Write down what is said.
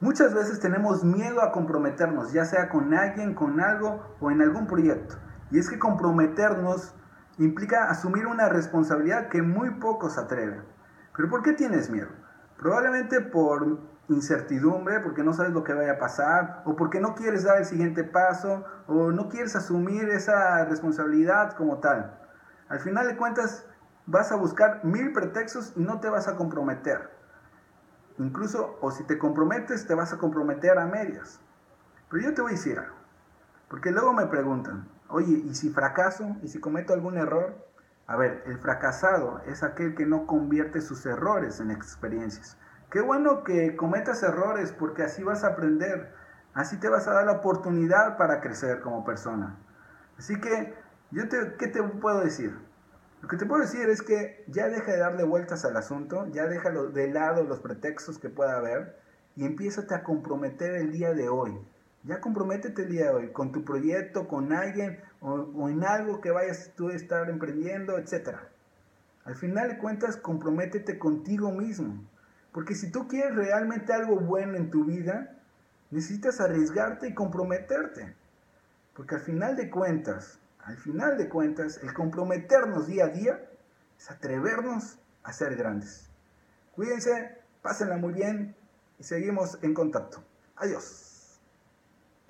Muchas veces tenemos miedo a comprometernos, ya sea con alguien, con algo o en algún proyecto. Y es que comprometernos implica asumir una responsabilidad que muy pocos atreven. Pero ¿por qué tienes miedo? Probablemente por incertidumbre, porque no sabes lo que vaya a pasar, o porque no quieres dar el siguiente paso, o no quieres asumir esa responsabilidad como tal. Al final de cuentas, vas a buscar mil pretextos y no te vas a comprometer. Incluso, o si te comprometes, te vas a comprometer a medias. Pero yo te voy a decir algo. Porque luego me preguntan, oye, ¿y si fracaso? ¿Y si cometo algún error? A ver, el fracasado es aquel que no convierte sus errores en experiencias. Qué bueno que cometas errores porque así vas a aprender, así te vas a dar la oportunidad para crecer como persona. Así que, yo te, ¿qué te puedo decir? Lo que te puedo decir es que ya deja de darle vueltas al asunto, ya déjalo de lado los pretextos que pueda haber y empiézate a comprometer el día de hoy. Ya comprométete el día de hoy con tu proyecto, con alguien o, o en algo que vayas tú a estar emprendiendo, etc. Al final de cuentas, comprométete contigo mismo. Porque si tú quieres realmente algo bueno en tu vida, necesitas arriesgarte y comprometerte. Porque al final de cuentas, al final de cuentas, el comprometernos día a día es atrevernos a ser grandes. Cuídense, pásenla muy bien y seguimos en contacto. Adiós.